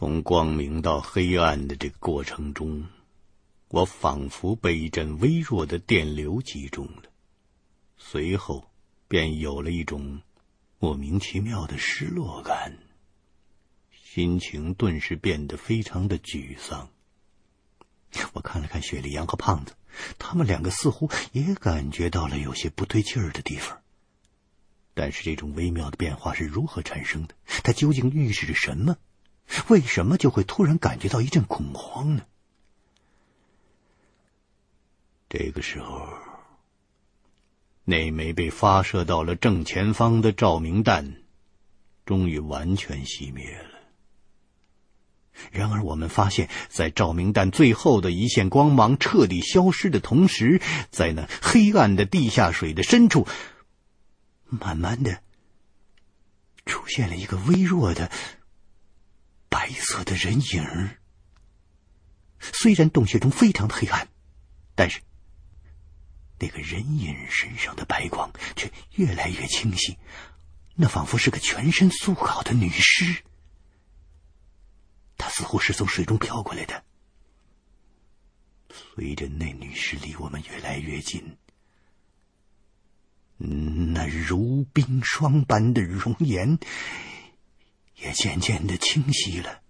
从光明到黑暗的这个过程中，我仿佛被一阵微弱的电流击中了，随后便有了一种莫名其妙的失落感，心情顿时变得非常的沮丧。我看了看雪莉杨和胖子，他们两个似乎也感觉到了有些不对劲儿的地方。但是这种微妙的变化是如何产生的？它究竟预示着什么？为什么就会突然感觉到一阵恐慌呢？这个时候，那枚被发射到了正前方的照明弹，终于完全熄灭了。然而，我们发现，在照明弹最后的一线光芒彻底消失的同时，在那黑暗的地下水的深处，慢慢的出现了一个微弱的。白色的人影，虽然洞穴中非常的黑暗，但是那个人影身上的白光却越来越清晰，那仿佛是个全身素好的女尸。她似乎是从水中飘过来的。随着那女尸离我们越来越近，那如冰霜般的容颜。也渐渐的清晰了，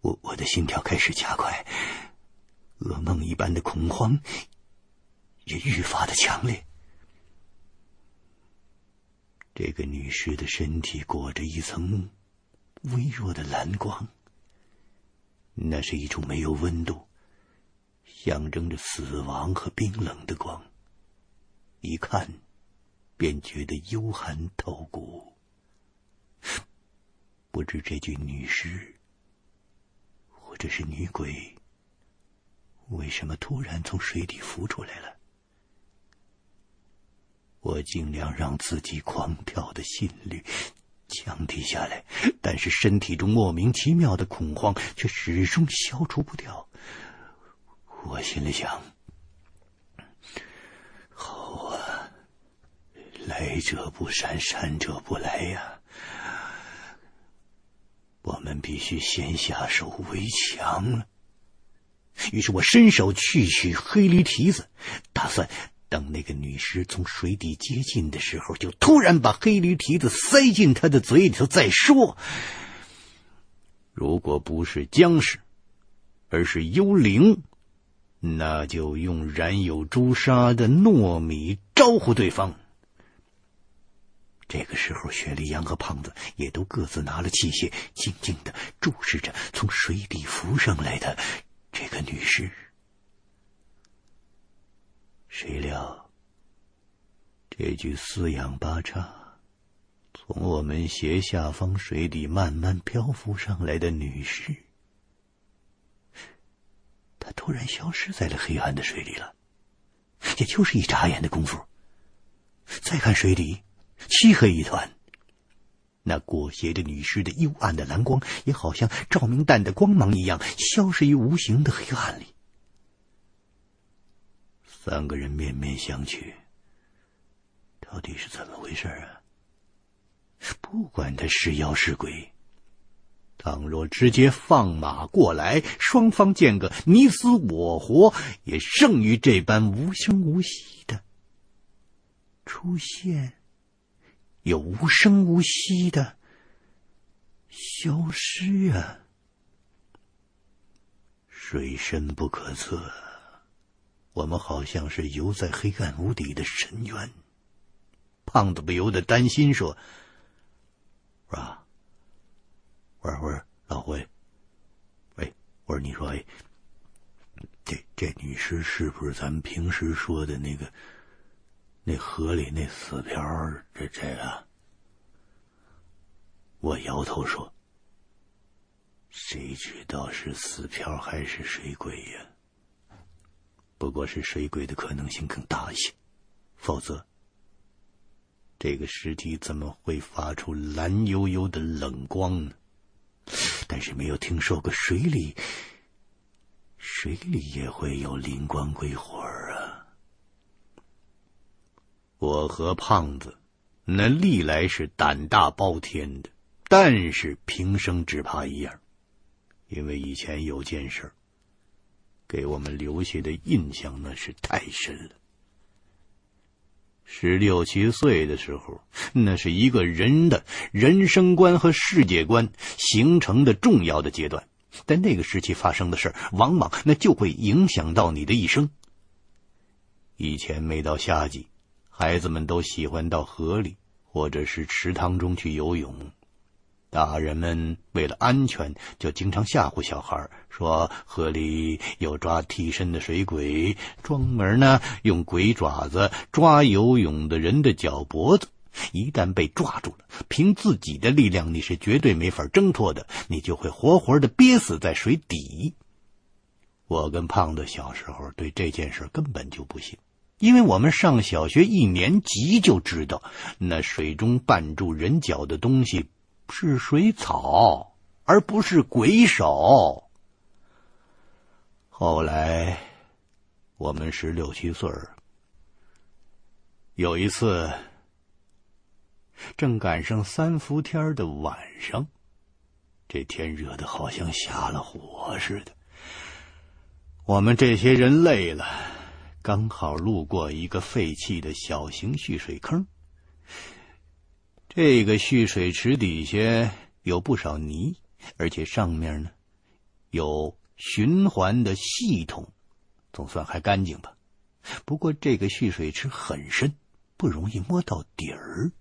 我我的心跳开始加快，噩梦一般的恐慌也愈发的强烈。这个女尸的身体裹着一层微弱的蓝光，那是一种没有温度，象征着死亡和冰冷的光，一看便觉得幽寒透骨。不知这具女尸，或者是女鬼，为什么突然从水底浮出来了？我尽量让自己狂跳的心率降低下来，但是身体中莫名其妙的恐慌却始终消除不掉。我心里想：好啊，来者不善，善者不来呀。我们必须先下手为强了。于是我伸手去取黑驴蹄子，打算等那个女尸从水底接近的时候，就突然把黑驴蹄子塞进她的嘴里头再说。如果不是僵尸，而是幽灵，那就用染有朱砂的糯米招呼对方。这个时候，雪莉杨和胖子也都各自拿了器械，静静的注视着从水底浮上来的这个女尸。谁料，这具四仰八叉，从我们斜下方水底慢慢漂浮上来的女尸，她突然消失在了黑暗的水里了。也就是一眨眼的功夫，再看水底。漆黑一团，那裹挟着女尸的幽暗的蓝光，也好像照明弹的光芒一样，消失于无形的黑暗里。三个人面面相觑，到底是怎么回事啊？不管他是妖是鬼，倘若直接放马过来，双方见个你死我活，也胜于这般无声无息的出现。有无声无息的消失啊！水深不可测，我们好像是游在黑暗无底的深渊。胖子不由得担心说：“是吧？我说，我说，老辉，喂，我说，你说，哎，这这女尸是不是咱们平时说的那个？”那河里那死漂，这这个，我摇头说：“谁知道是死漂还是水鬼呀？不过是水鬼的可能性更大一些，否则这个尸体怎么会发出蓝幽幽的冷光呢？但是没有听说过水里，水里也会有灵光鬼火。”我和胖子，那历来是胆大包天的，但是平生只怕一样，因为以前有件事，给我们留下的印象那是太深了。十六七岁的时候，那是一个人的人生观和世界观形成的重要的阶段。在那个时期发生的事，往往那就会影响到你的一生。以前每到夏季，孩子们都喜欢到河里或者是池塘中去游泳。大人们为了安全，就经常吓唬小孩，说河里有抓替身的水鬼，专门呢用鬼爪子抓游泳的人的脚脖子。一旦被抓住了，凭自己的力量，你是绝对没法挣脱的，你就会活活的憋死在水底。我跟胖子小时候对这件事根本就不信，因为我们上小学一年级就知道，那水中绊住人脚的东西是水草，而不是鬼手。后来，我们十六七岁，有一次。正赶上三伏天的晚上，这天热的好像下了火似的。我们这些人累了，刚好路过一个废弃的小型蓄水坑。这个蓄水池底下有不少泥，而且上面呢有循环的系统，总算还干净吧。不过这个蓄水池很深，不容易摸到底儿。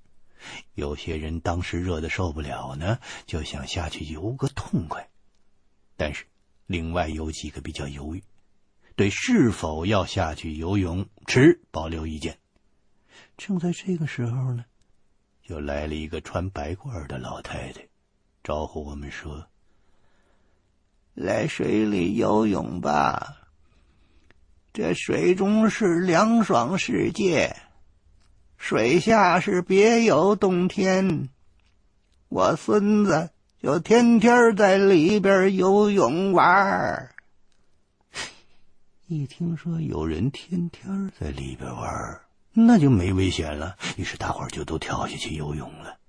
有些人当时热得受不了呢，就想下去游个痛快。但是，另外有几个比较犹豫，对是否要下去游泳持保留意见。正在这个时候呢，又来了一个穿白褂的老太太，招呼我们说：“来水里游泳吧，这水中是凉爽世界。”水下是别有洞天，我孙子就天天在里边游泳玩。一听说有人天天在里边玩，那就没危险了。于是大伙就都跳下去游泳了。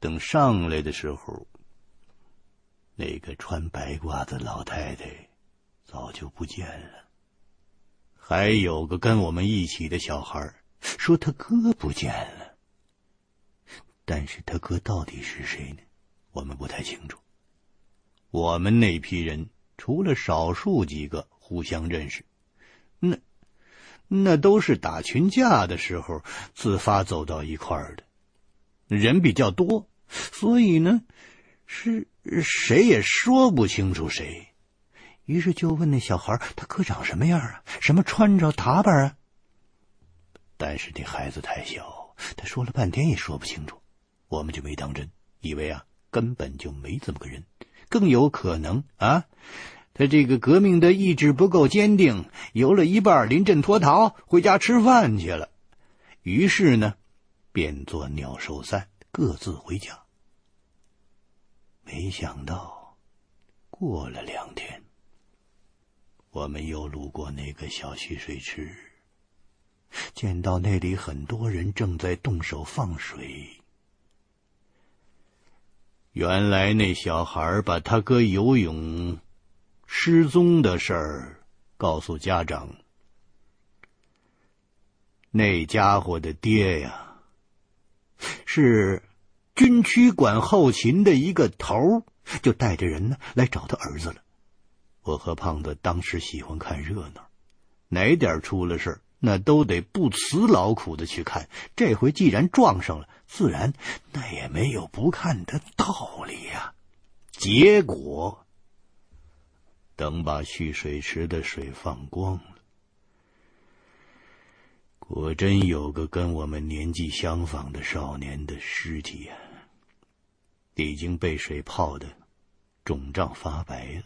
等上来的时候，那个穿白褂子老太太早就不见了，还有个跟我们一起的小孩。说他哥不见了，但是他哥到底是谁呢？我们不太清楚。我们那批人除了少数几个互相认识，那那都是打群架的时候自发走到一块儿的。人比较多，所以呢，是谁也说不清楚谁。于是就问那小孩：“他哥长什么样啊？什么穿着打扮啊？”但是那孩子太小，他说了半天也说不清楚，我们就没当真，以为啊根本就没这么个人，更有可能啊，他这个革命的意志不够坚定，游了一半临阵脱逃，回家吃饭去了。于是呢，便作鸟兽散，各自回家。没想到，过了两天，我们又路过那个小蓄水池。见到那里很多人正在动手放水。原来那小孩把他哥游泳失踪的事儿告诉家长。那家伙的爹呀，是军区管后勤的一个头，就带着人呢来找他儿子了。我和胖子当时喜欢看热闹，哪点出了事那都得不辞劳苦的去看，这回既然撞上了，自然那也没有不看的道理呀。结果，等把蓄水池的水放光了，果真有个跟我们年纪相仿的少年的尸体呀，已经被水泡的肿胀发白了。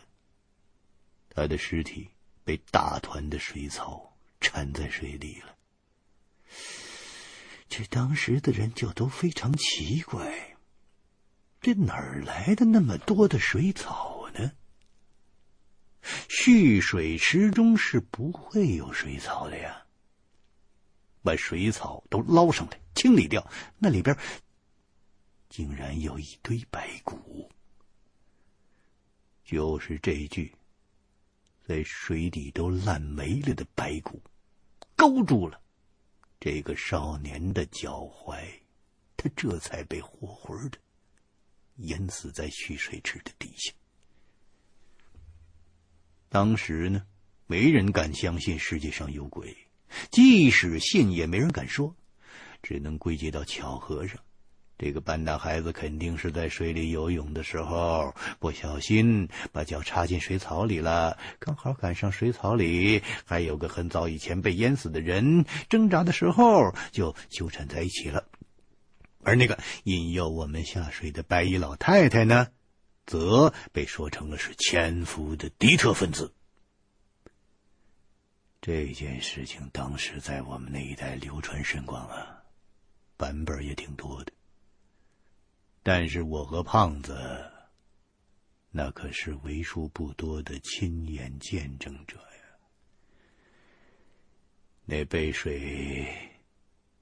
他的尸体被大团的水草。沉在水里了，这当时的人就都非常奇怪，这哪儿来的那么多的水草？蓄水池中是不会有水草的呀。把水草都捞上来，清理掉，那里边竟然有一堆白骨。就是这具在水底都烂没了的白骨，勾住了这个少年的脚踝，他这才被活活的淹死在蓄水池的底下。当时呢，没人敢相信世界上有鬼，即使信，也没人敢说，只能归结到巧合上。这个半大孩子肯定是在水里游泳的时候不小心把脚插进水草里了，刚好赶上水草里还有个很早以前被淹死的人，挣扎的时候就纠缠在一起了。而那个引诱我们下水的白衣老太太呢，则被说成了是潜伏的敌特分子。这件事情当时在我们那一带流传甚广啊，版本也挺多的。但是我和胖子，那可是为数不多的亲眼见证者呀。那被水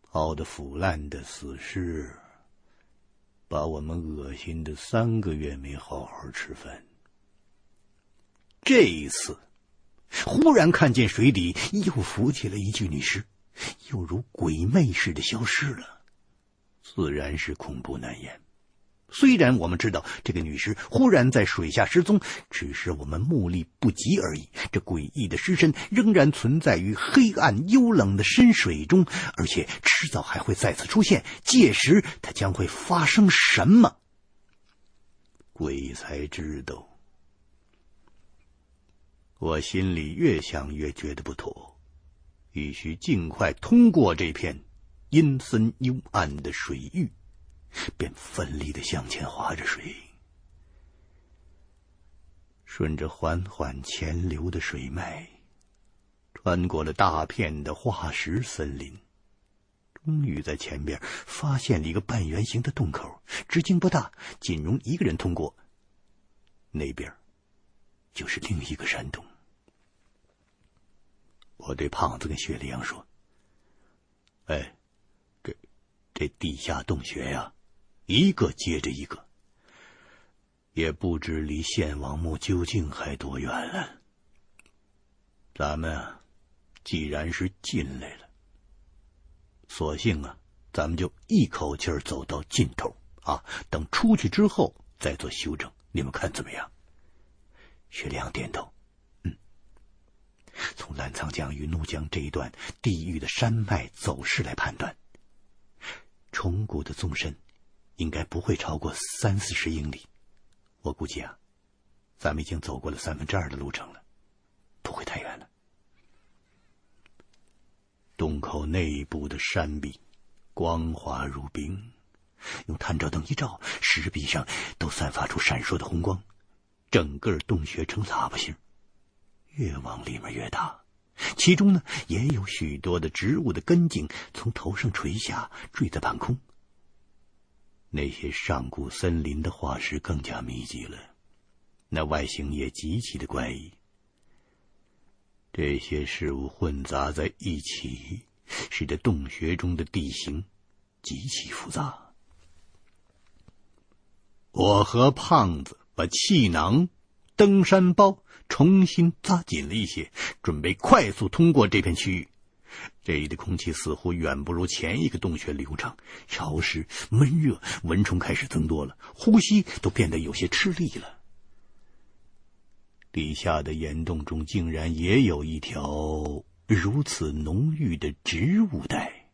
泡得腐烂的死尸，把我们恶心的三个月没好好吃饭。这一次，忽然看见水底又浮起了一具女尸，又如鬼魅似的消失了，自然是恐怖难言。虽然我们知道这个女尸忽然在水下失踪，只是我们目力不及而已。这诡异的尸身仍然存在于黑暗幽冷的深水中，而且迟早还会再次出现。届时，它将会发生什么？鬼才知道。我心里越想越觉得不妥，必须尽快通过这片阴森幽暗的水域。便奋力的向前划着水，顺着缓缓潜流的水脉，穿过了大片的化石森林，终于在前边发现了一个半圆形的洞口，直径不大，仅容一个人通过。那边就是另一个山洞。我对胖子跟雪莉杨说：“哎，这这地下洞穴呀。”一个接着一个，也不知离献王墓究竟还多远了。咱们啊，既然是进来了，索性啊，咱们就一口气走到尽头啊！等出去之后再做修正，你们看怎么样？薛良点头，嗯。从澜沧江与怒江这一段地域的山脉走势来判断，虫谷的纵深。应该不会超过三四十英里，我估计啊，咱们已经走过了三分之二的路程了，不会太远了。洞口内部的山壁光滑如冰，用探照灯一照，石壁上都散发出闪烁的红光，整个洞穴呈喇叭形，越往里面越大。其中呢，也有许多的植物的根茎从头上垂下，坠在半空。那些上古森林的化石更加密集了，那外形也极其的怪异。这些事物混杂在一起，使得洞穴中的地形极其复杂。我和胖子把气囊、登山包重新扎紧了一些，准备快速通过这片区域。这里的空气似乎远不如前一个洞穴流畅、潮湿、闷热，蚊虫开始增多了，呼吸都变得有些吃力了。地下的岩洞中竟然也有一条如此浓郁的植物带，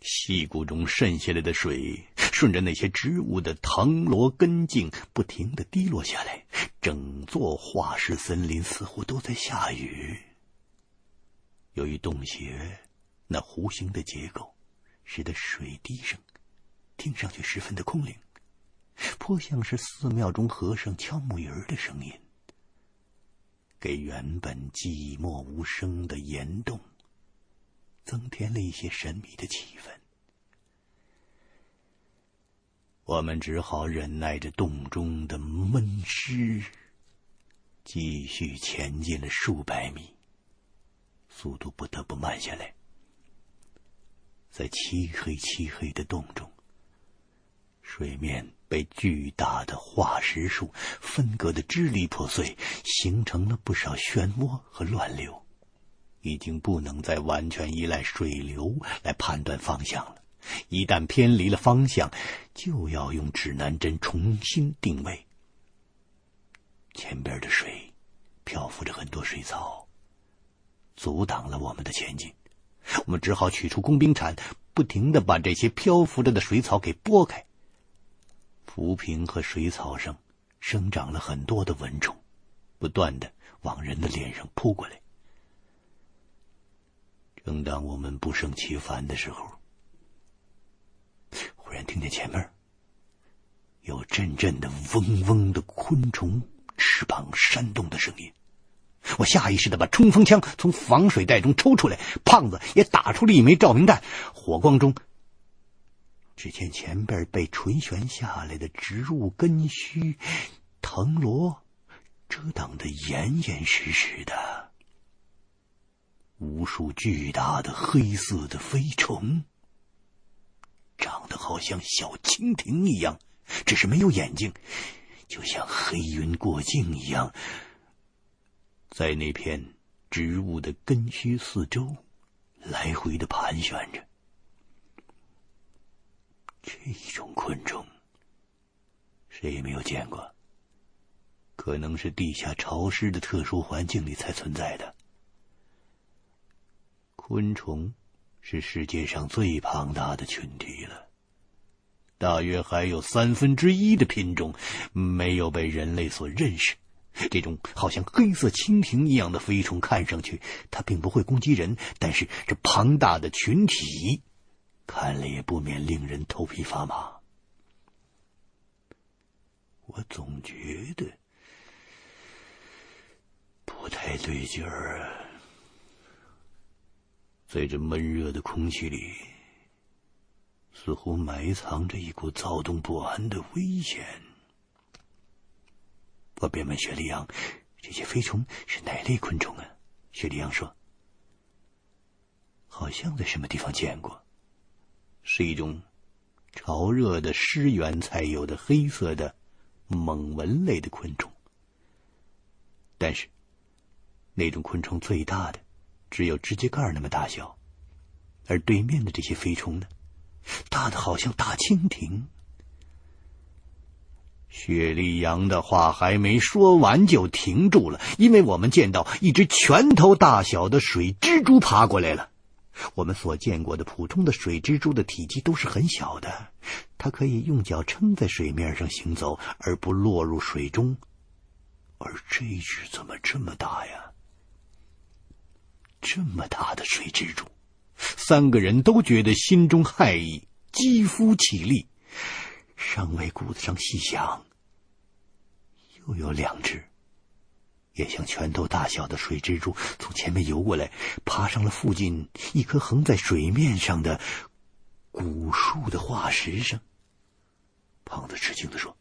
溪谷中渗下来的水顺着那些植物的藤萝根茎不停地滴落下来，整座化石森林似乎都在下雨。由于洞穴那弧形的结构，使得水滴声听上去十分的空灵，颇像是寺庙中和尚敲木鱼儿的声音，给原本寂寞无声的岩洞增添了一些神秘的气氛。我们只好忍耐着洞中的闷湿，继续前进了数百米。速度不得不慢下来，在漆黑漆黑的洞中，水面被巨大的化石树分割的支离破碎，形成了不少漩涡和乱流，已经不能再完全依赖水流来判断方向了。一旦偏离了方向，就要用指南针重新定位。前边的水漂浮着很多水草，阻挡了我们的前进。我们只好取出工兵铲，不停的把这些漂浮着的水草给拨开。浮萍和水草上生长了很多的蚊虫，不断的往人的脸上扑过来。正当我们不胜其烦的时候，忽然听见前面有阵阵的嗡嗡的昆虫翅膀扇动的声音。我下意识的把冲锋枪从防水袋中抽出来，胖子也打出了一枚照明弹。火光中，只见前边被垂悬下来的植物根须、藤萝遮挡得严严实实的，无数巨大的黑色的飞虫，长得好像小蜻蜓一样，只是没有眼睛，就像黑云过境一样。在那片植物的根须四周来回的盘旋着。这种昆虫，谁也没有见过。可能是地下潮湿的特殊环境里才存在的。昆虫是世界上最庞大的群体了，大约还有三分之一的品种没有被人类所认识。这种好像黑色蜻蜓一样的飞虫，看上去它并不会攻击人，但是这庞大的群体，看了也不免令人头皮发麻。我总觉得不太对劲儿啊，在这闷热的空气里，似乎埋藏着一股躁动不安的危险。我便问雪莉杨：“这些飞虫是哪类昆虫啊？”雪莉杨说：“好像在什么地方见过，是一种潮热的湿原才有的黑色的猛蚊类的昆虫。但是，那种昆虫最大的只有指甲盖那么大小，而对面的这些飞虫呢，大的好像大蜻蜓。”雪莉杨的话还没说完就停住了，因为我们见到一只拳头大小的水蜘蛛爬过来了。我们所见过的普通的水蜘蛛的体积都是很小的，它可以用脚撑在水面上行走而不落入水中，而这只怎么这么大呀？这么大的水蜘蛛，三个人都觉得心中骇异，肌肤起立。尚未骨子上细想，又有两只，也像拳头大小的水蜘蛛从前面游过来，爬上了附近一棵横在水面上的古树的化石上。胖子吃惊地说：“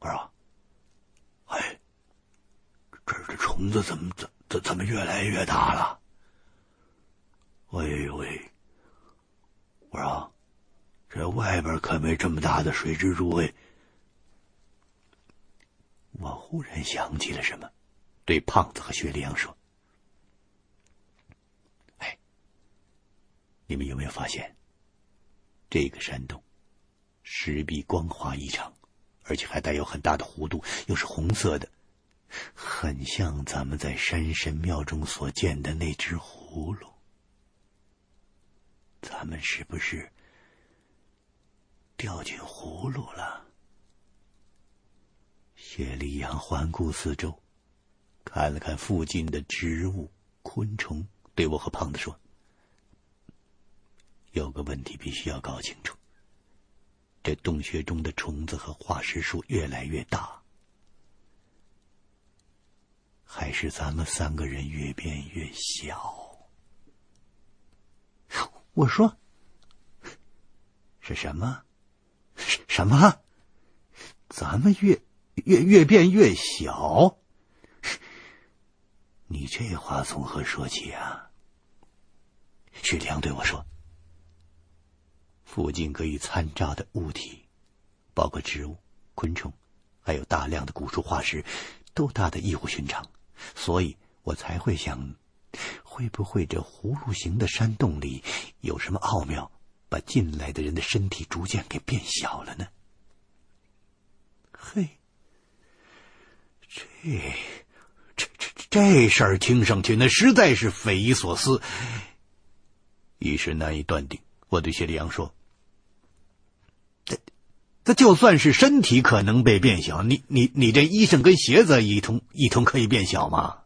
儿啊，哎，这儿的虫子怎么怎怎怎么越来越大了？哎呦喂，我说。”这外边可没这么大的水蜘蛛哎！我忽然想起了什么，对胖子和雪莉杨说：“哎，你们有没有发现，这个山洞石壁光滑异常，而且还带有很大的弧度，又是红色的，很像咱们在山神庙中所见的那只葫芦。咱们是不是？”掉进葫芦了。雪莉杨环顾四周，看了看附近的植物、昆虫，对我和胖子说：“有个问题必须要搞清楚。这洞穴中的虫子和化石数越来越大，还是咱们三个人越变越小？”我说：“是什么？”什么？咱们越越越变越小？你这话从何说起啊？雪莉杨对我说：“附近可以参照的物体，包括植物、昆虫，还有大量的古树化石，都大的异乎寻常，所以我才会想，会不会这葫芦形的山洞里有什么奥妙，把进来的人的身体逐渐给变小了呢？嘿，这这这这事儿听上去那实在是匪夷所思，一时难以断定。我对谢里阳说：“这这就算是身体可能被变小，你你你这衣裳跟鞋子一同一同可以变小吗？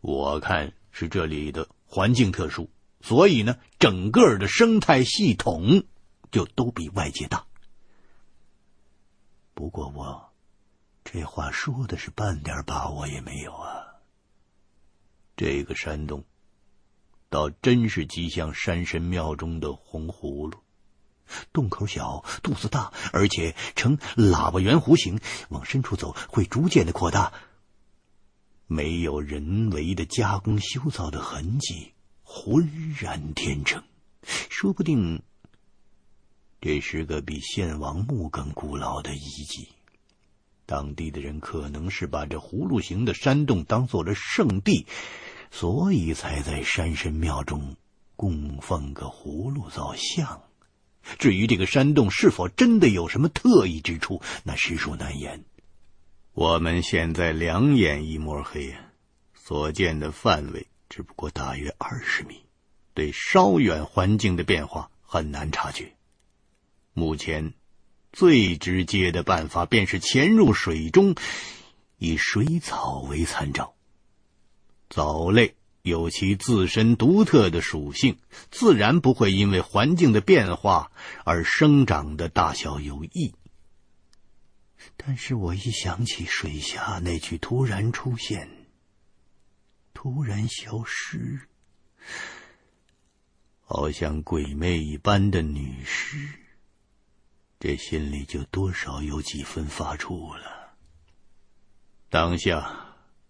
我看是这里的环境特殊，所以呢，整个的生态系统就都比外界大。不过我这话说的是半点把握也没有啊。这个山洞。”倒真是极像山神庙中的红葫芦，洞口小，肚子大，而且呈喇叭圆弧形，往深处走会逐渐的扩大。没有人为的加工修造的痕迹，浑然天成。说不定这是个比献王墓更古老的遗迹。当地的人可能是把这葫芦形的山洞当做了圣地。所以才在山神庙中供奉个葫芦造像。至于这个山洞是否真的有什么特异之处，那实属难言。我们现在两眼一抹黑，所见的范围只不过大约二十米，对稍远环境的变化很难察觉。目前最直接的办法便是潜入水中，以水草为参照。藻类有其自身独特的属性，自然不会因为环境的变化而生长的大小有异。但是我一想起水下那具突然出现、突然消失、好像鬼魅一般的女尸，这心里就多少有几分发怵了。当下。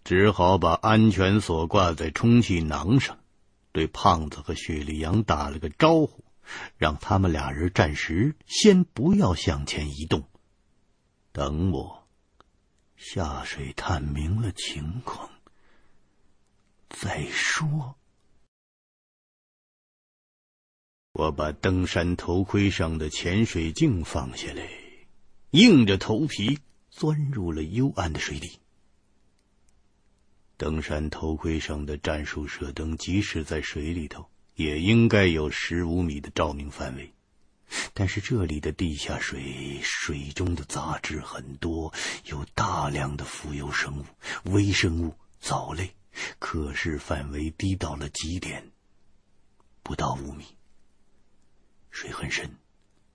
只好把安全锁挂在充气囊上，对胖子和雪莉杨打了个招呼，让他们俩人暂时先不要向前移动，等我下水探明了情况再说。我把登山头盔上的潜水镜放下来，硬着头皮钻入了幽暗的水底。登山头盔上的战术射灯，即使在水里头，也应该有十五米的照明范围。但是这里的地下水，水中的杂质很多，有大量的浮游生物、微生物、藻类，可视范围低到了极点，不到五米。水很深，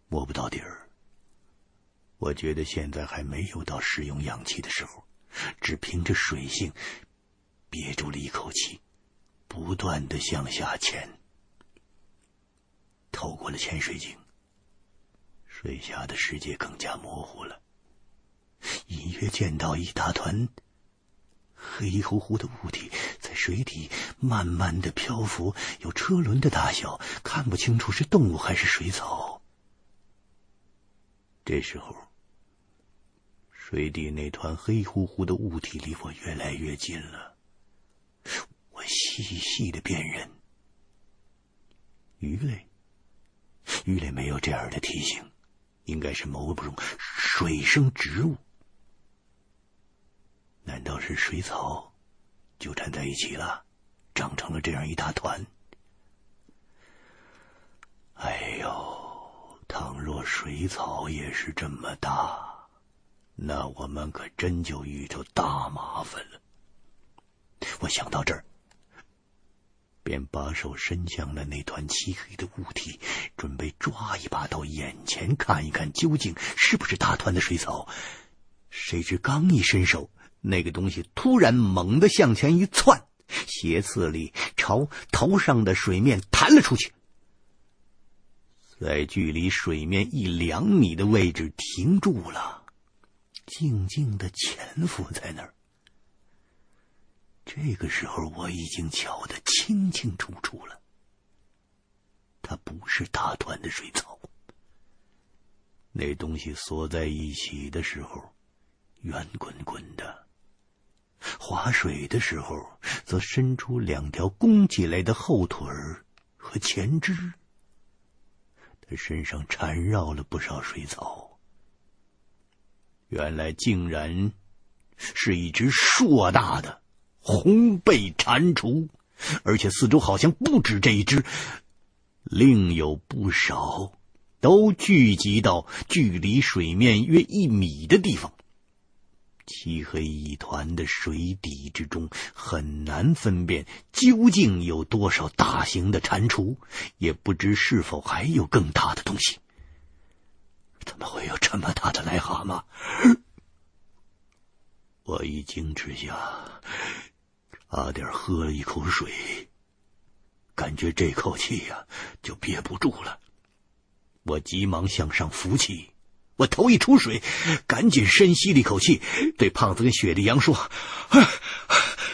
摸不到底儿。我觉得现在还没有到使用氧气的时候，只凭着水性。憋住了一口气，不断的向下潜。透过了潜水镜，水下的世界更加模糊了。隐约见到一大团黑乎乎的物体在水底慢慢的漂浮，有车轮的大小，看不清楚是动物还是水草。这时候，水底那团黑乎乎的物体离我越来越近了。我细细的辨认，鱼类，鱼类没有这样的体型，应该是某种水生植物。难道是水草纠缠在一起了，长成了这样一大团？哎呦，倘若水草也是这么大，那我们可真就遇着大麻烦了。我想到这儿，便把手伸向了那团漆黑的物体，准备抓一把到眼前看一看，究竟是不是大团的水草。谁知刚一伸手，那个东西突然猛地向前一窜，斜刺里朝头上的水面弹了出去，在距离水面一两米的位置停住了，静静地潜伏在那儿。这个时候，我已经瞧得清清楚楚了。它不是大团的水草。那东西缩在一起的时候，圆滚滚的；划水的时候，则伸出两条弓起来的后腿儿和前肢。他身上缠绕了不少水草，原来竟然是一只硕大的红背蟾蜍，而且四周好像不止这一只，另有不少。都聚集到距离水面约一米的地方。漆黑一团的水底之中，很难分辨究竟有多少大型的蟾蜍，也不知是否还有更大的东西。怎么会有这么大的癞蛤蟆？我一惊之下，差点喝了一口水，感觉这口气呀、就憋不住了。我急忙向上浮起，我头一出水，赶紧深吸了一口气，对胖子跟雪莉杨说：“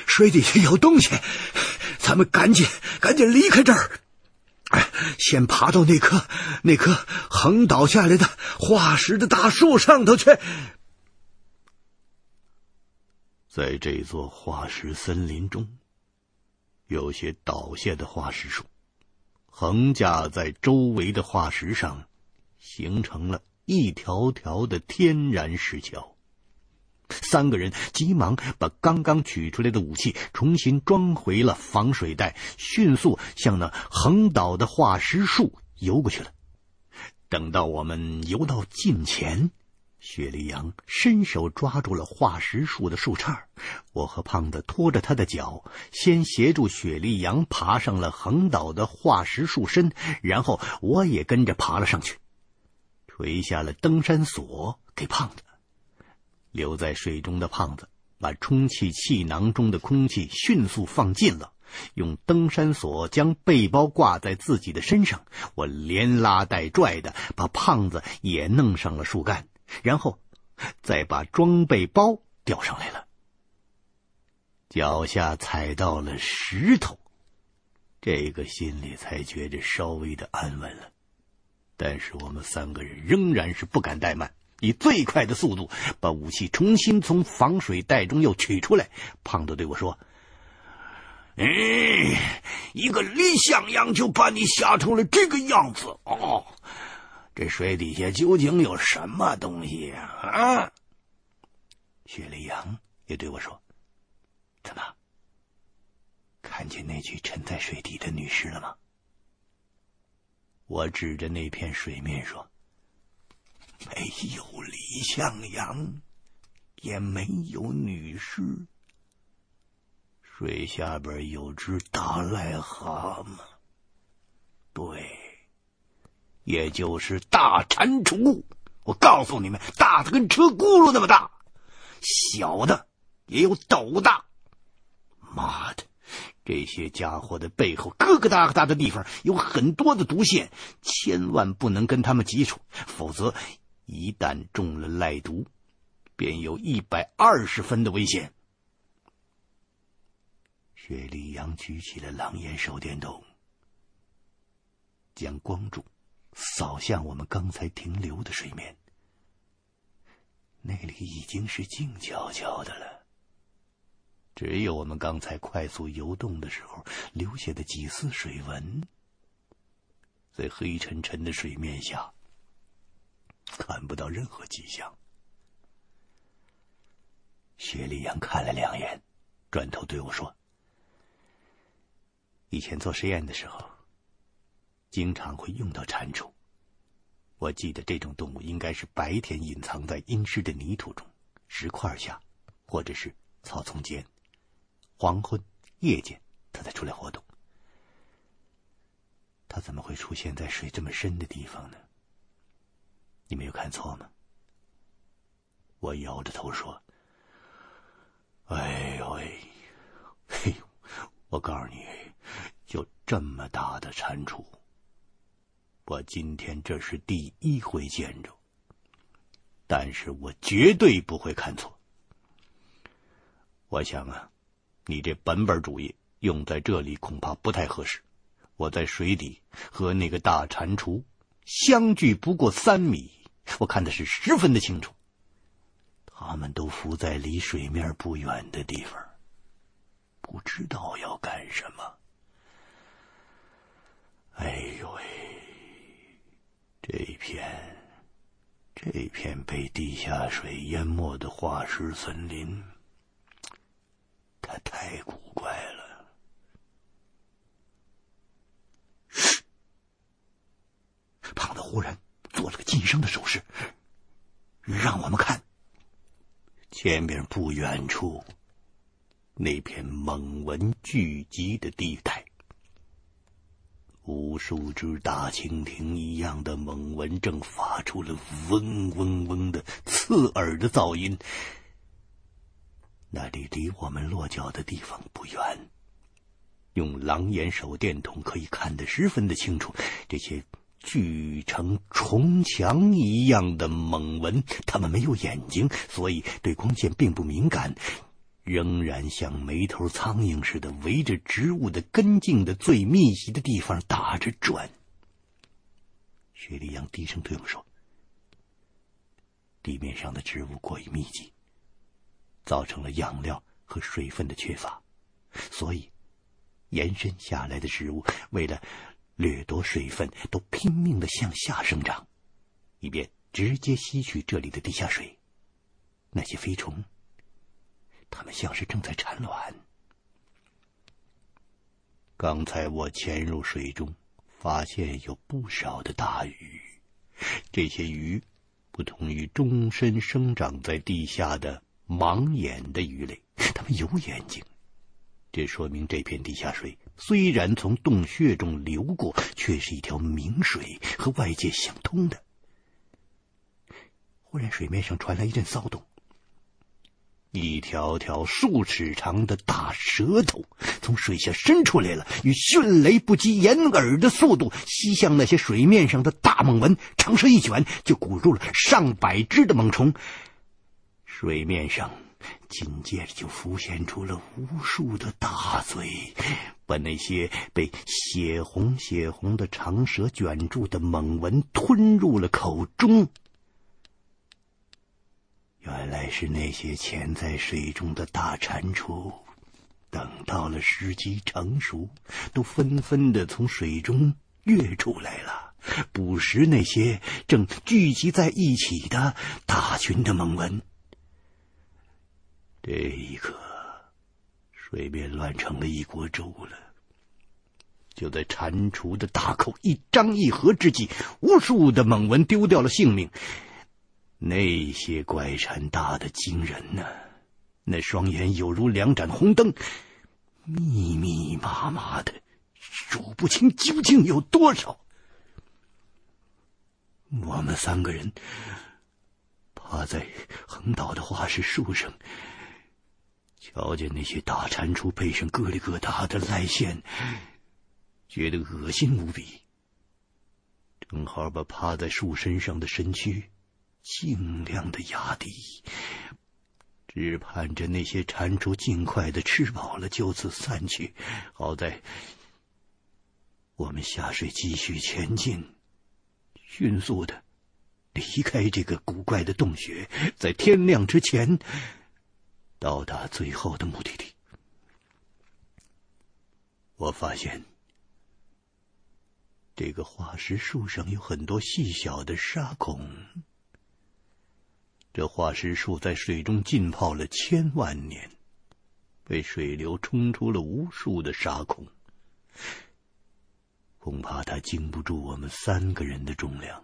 水底下有东西，咱们赶紧赶紧离开这儿，先爬到那棵那棵横倒下来的化石的大树上头去。”在这座化石森林中，有些倒下的化石树。横架在周围的化石上，形成了一条条的天然石桥。三个人急忙把刚刚取出来的武器重新装回了防水袋，迅速向那横倒的化石树游过去了。等到我们游到近前，雪莉杨伸手抓住了化石树的树杈，我和胖子拖着他的脚，先协助雪莉杨爬上了横倒的化石树身，然后我也跟着爬了上去，垂下了登山锁给胖子。留在水中的胖子把充气气囊中的空气迅速放尽了，用登山锁将背包挂在自己的身上，我连拉带拽的把胖子也弄上了树干。然后，再把装备包吊上来了。脚下踩到了石头，这个心里才觉着稍微的安稳了。但是我们三个人仍然是不敢怠慢，以最快的速度把武器重新从防水袋中又取出来。胖子对我说：“哎，一个李向阳就把你吓成了这个样子哦。”这水底下究竟有什么东西呀？啊！雪莉杨也对我说：“怎么，看见那具沉在水底的女尸了吗？”我指着那片水面说：“没有李向阳，也没有女尸，水下边有只大癞蛤蟆。”对。也就是大蟾蜍，我告诉你们，大的跟车轱辘那么大，小的也有斗大。妈的，这些家伙的背后疙疙瘩瘩的地方有很多的毒腺，千万不能跟他们接触，否则一旦中了赖毒，便有一百二十分的危险。雪莉杨举起了狼眼手电筒，将光柱。扫向我们刚才停留的水面，那里已经是静悄悄的了。只有我们刚才快速游动的时候留下的几丝水纹，在黑沉沉的水面下看不到任何迹象。雪莉杨看了两眼，转头对我说：“以前做实验的时候。”经常会用到蟾蜍。我记得这种动物应该是白天隐藏在阴湿的泥土中、石块下，或者是草丛间。黄昏、夜间，他才出来活动。他怎么会出现在水这么深的地方呢？你没有看错吗？我摇着头说：“哎呦喂，嘿，我告诉你，就这么大的蟾蜍。”我今天这是第一回见着，但是我绝对不会看错。我想啊，你这本本主义用在这里恐怕不太合适。我在水底和那个大蟾蜍相距不过三米，我看的是十分的清楚。他们都浮在离水面不远的地方，不知道要干什么。哎呦喂，这片这片被地下水淹没的化石森林，他太古怪了。胖子忽然做了个噤声的手势，让我们看。前面不远处，那片猛蚊聚集的地带，无数只大蜻蜓一样的猛蚊正发出了嗡嗡嗡的刺耳的噪音。那里离我们落脚的地方不远，用狼眼手电筒可以看得十分的清楚。这些。聚成虫墙一样的猛蚊，它们没有眼睛，所以对光线并不敏感，仍然像没头苍蝇似的围着植物的根茎的最密集的地方打着转。雪莉杨低声对我说：“地面上的植物过于密集，造成了养料和水分的缺乏，所以延伸下来的植物为了……”掠夺水分，都拼命的向下生长，以便直接吸取这里的地下水。那些飞虫，它们像是正在产卵。刚才我潜入水中，发现有不少的大鱼。这些鱼不同于终身生长在地下的盲眼的鱼类，它们有眼睛。这说明这片地下水虽然从洞穴中流过，却是一条明水，和外界相通的。忽然，水面上传来一阵骚动，一条条数尺长的大舌头从水下伸出来了，以迅雷不及掩耳的速度吸向那些水面上的大猛蚊，长舌一卷，就鼓入了上百只的猛虫。水面上。紧接着就浮现出了无数的大嘴，把那些被血红血红的长舌卷住的猛蚊吞入了口中。原来是那些潜在水中的大蟾蜍，等到了时机成熟，都纷纷的从水中跃出来了，捕食那些正聚集在一起的大群的猛蚊。这一刻，水面乱成了一锅粥了。就在蟾蜍的大口一张一合之际，无数的猛蚊丢掉了性命。那些怪蟾大的惊人呐、那双眼有如两盏红灯，密密麻麻的，数不清究竟有多少。我们三个人趴在横倒的化石树上。瞧见那些大蟾蜍背上疙里疙瘩的癞线，觉得恶心无比。正好把趴在树身上的身躯尽量的压低，只盼着那些蟾蜍尽快的吃饱了，就此散去。好在我们下水继续前进，迅速的离开这个古怪的洞穴，在天亮之前。到达最后的目的地，我发现这个化石树上有很多细小的沙孔。这化石树在水中浸泡了千万年，被水流冲出了无数的沙孔，恐怕它经不住我们三个人的重量，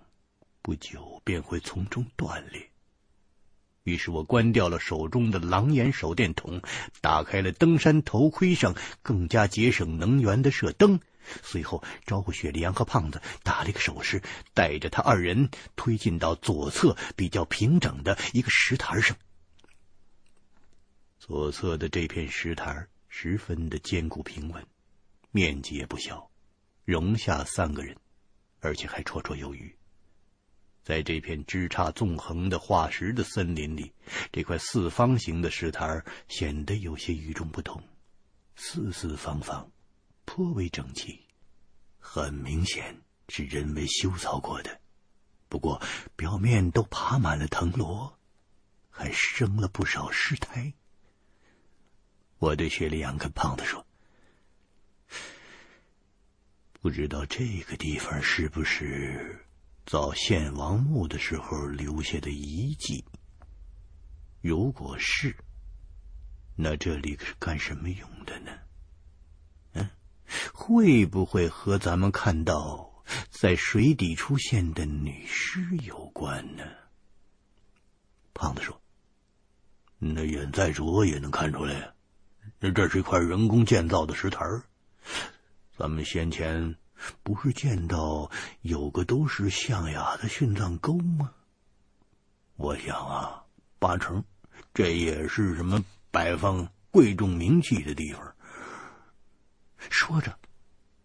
不久便会从中断裂。于是我关掉了手中的狼眼手电筒，打开了登山头盔上更加节省能源的射灯，随后招呼雪莉安和胖子打了一个手势，带着他二人推进到左侧比较平整的一个石台上。左侧的这片石台十分的坚固平稳，面积也不小，容下三个人，而且还绰绰有余。在这片枝杈纵横的化石的森林里，这块四方形的石台显得有些与众不同，四四方方，颇为整齐。很明显是人为修造过的，不过表面都爬满了藤萝，还生了不少尸胎。我对雪莉杨跟胖子说：“不知道这个地方是不是造献王墓的时候留下的遗迹？如果是，那这里是干什么用的呢？嗯，会不会和咱们看到在水底出现的女尸有关呢？”胖子说：“那远在着也能看出来。”那这是一块人工建造的石台儿，咱们先前不是见到有个都是象牙的殉葬沟吗？我想啊，八成这也是什么摆放贵重冥器的地方。说着，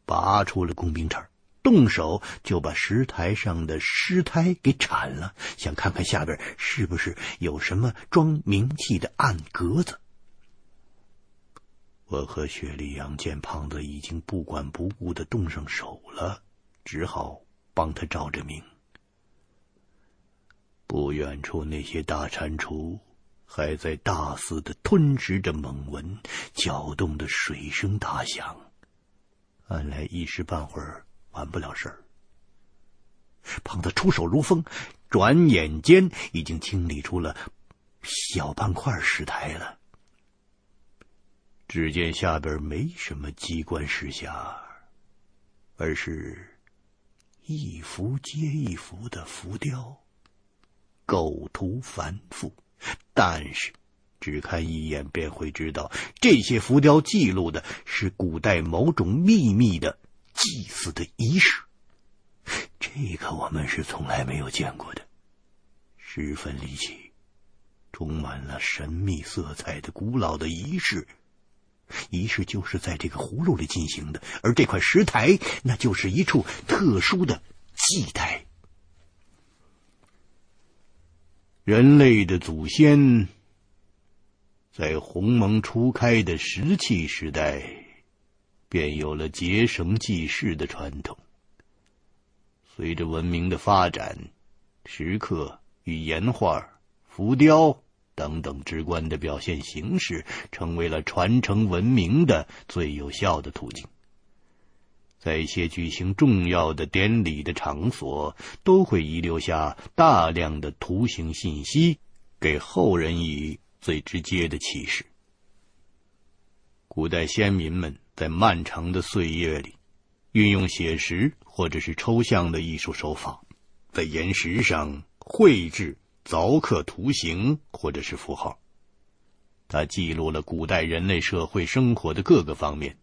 拔出了工兵铲，动手就把石台上的尸胎给铲了，想看看下边是不是有什么装冥器的暗格子。我和雪莉杨见胖子已经不管不顾的动上手了，只好帮他照着明。不远处那些大蟾蜍还在大肆的吞食着猛蚊，搅动的水声大响，看来一时半会儿完不了事儿。胖子出手如风，转眼间已经清理出了小半块石台了。只见下边没什么机关石匣，而是一幅接一幅的浮雕，构图繁复，但是只看一眼便会知道，这些浮雕记录的是古代某种秘密的祭祀的仪式。这个我们是从来没有见过的，十分离奇，充满了神秘色彩的古老的仪式。仪式就是在这个葫芦里进行的，而这块石台那就是一处特殊的祭台。人类的祖先在鸿蒙初开的石器时代，便有了结绳记事的传统。随着文明的发展，石刻与岩画、浮雕。等等直观的表现形式，成为了传承文明的最有效的途径。在一些举行重要的典礼的场所，都会遗留下大量的图形信息，给后人以最直接的启示。古代先民们在漫长的岁月里，运用写实或者是抽象的艺术手法，在岩石上绘制。凿刻图形或者是符号，它记录了古代人类社会生活的各个方面。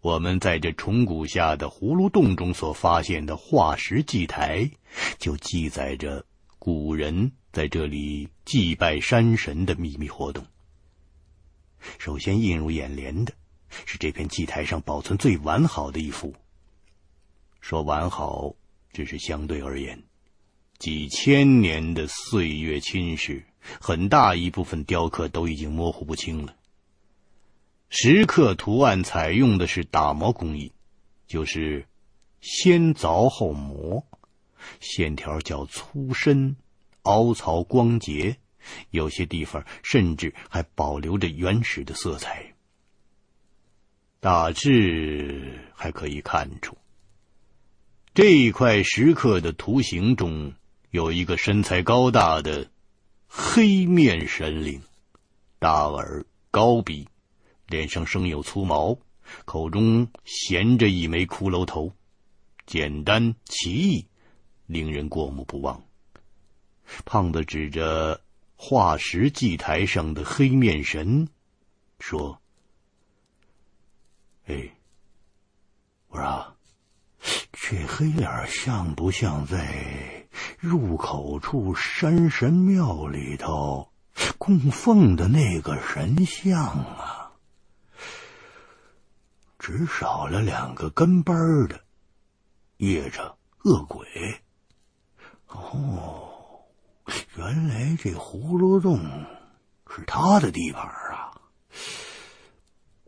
我们在这虫谷下的葫芦洞中所发现的化石祭台，就记载着古人在这里祭拜山神的秘密活动。首先映入眼帘的是这片祭台上保存最完好的一幅。说完好，只是相对而言。几千年的岁月侵蚀，很大一部分雕刻都已经模糊不清了。石刻图案采用的是打磨工艺，就是先凿后磨，线条较粗深，凹槽光洁，有些地方甚至还保留着原始的色彩。大致还可以看出，这一块石刻的图形中。有一个身材高大的黑面神灵，大耳高鼻，脸上生有粗毛，口中衔着一枚骷髅头，简单奇异，令人过目不忘。胖子指着化石祭台上的黑面神，说：“哎，我说，这黑脸像不像在？”入口处山神庙里头供奉的那个神像啊，只少了两个跟班的，夜叉恶鬼。哦，原来这葫芦洞是他的地盘啊！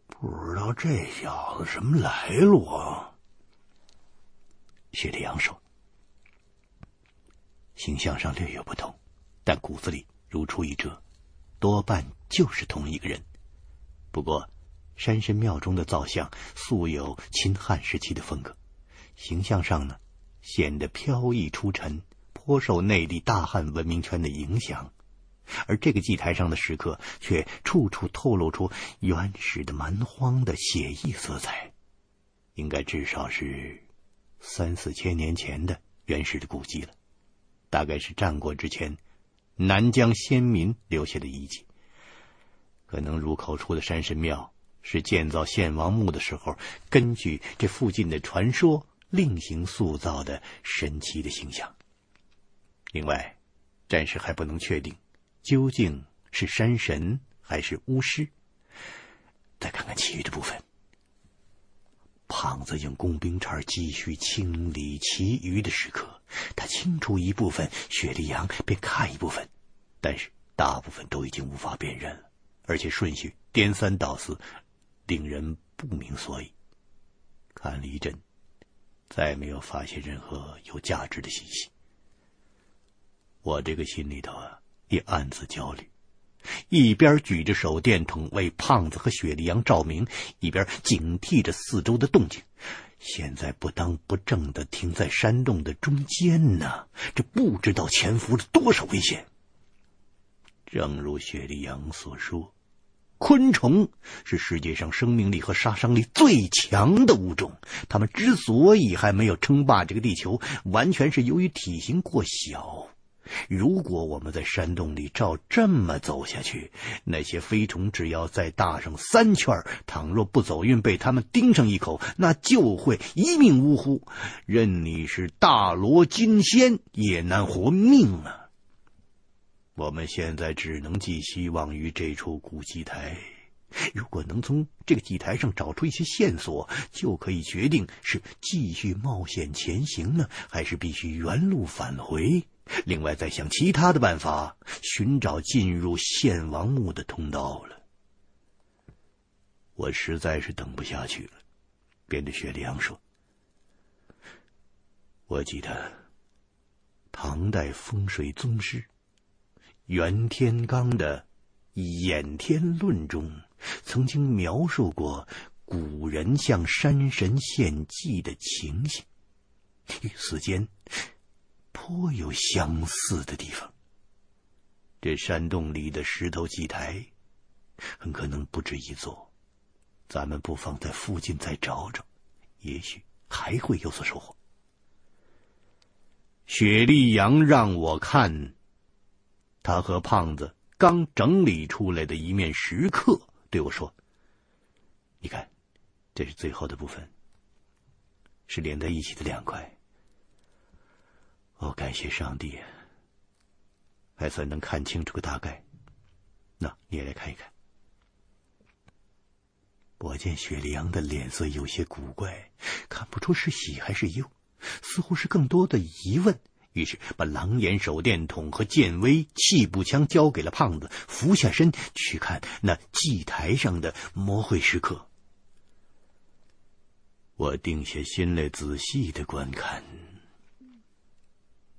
不知道这小子什么来路啊？雪莉杨说：“形象上略有不同，但骨子里如出一辙，多半就是同一个人。不过，山神庙中的造像素有秦汉时期的风格，形象上呢，显得飘逸出尘，颇受内地大汉文明圈的影响。”而这个祭台上的石刻，却处处透露出原始的蛮荒的写意色彩，应该至少是三四千年前的原始的古迹了，大概是战国之前南疆先民留下的遗迹。可能入口处的山神庙是建造献王墓的时候，根据这附近的传说另行塑造的神奇的形象。另外，暂时还不能确定。究竟是山神还是巫师？再看看其余的部分。胖子用工兵铲继续清理其余的石刻，他清除一部分，雪莉杨便看一部分，但是大部分都已经无法辨认了，而且顺序颠三倒四，令人不明所以。看了一阵，再没有发现任何有价值的信息。我这个心里头啊。也暗自焦虑，一边举着手电筒为胖子和雪莉杨照明，一边警惕着四周的动静。现在不当不正的停在山洞的中间呢，这不知道潜伏了多少危险。正如雪莉杨所说，昆虫是世界上生命力和杀伤力最强的物种。它们之所以还没有称霸这个地球，完全是由于体型过小。如果我们在山洞里照这么走下去，那些飞虫只要再大上三圈，倘若不走运被他们叮上一口，那就会一命呜呼，任你是大罗金仙也难活命啊！我们现在只能寄希望于这处古祭台，如果能从这个祭台上找出一些线索，就可以决定是继续冒险前行呢，还是必须原路返回。另外，再想其他的办法，寻找进入献王墓的通道了。我实在是等不下去了，便对雪莉杨说：“我记得唐代风水宗师袁天罡的《演天论》中，曾经描述过古人向山神献祭的情形，与此间。”颇有相似的地方。这山洞里的石头祭台，很可能不止一座。咱们不妨在附近再找找，也许还会有所收获。雪莉杨让我看，他和胖子刚整理出来的一面石刻，对我说：“你看，这是最后的部分，是连在一起的两块。”哦，感谢上帝，还算能看清楚个大概。那你也来看一看。我见雪莉昂的脸色有些古怪，看不出是喜还是忧，似乎是更多的疑问。于是把狼眼手电筒和剑威气步枪交给了胖子，俯下身去看那祭台上的魔绘石刻。我定下心来，仔细的观看。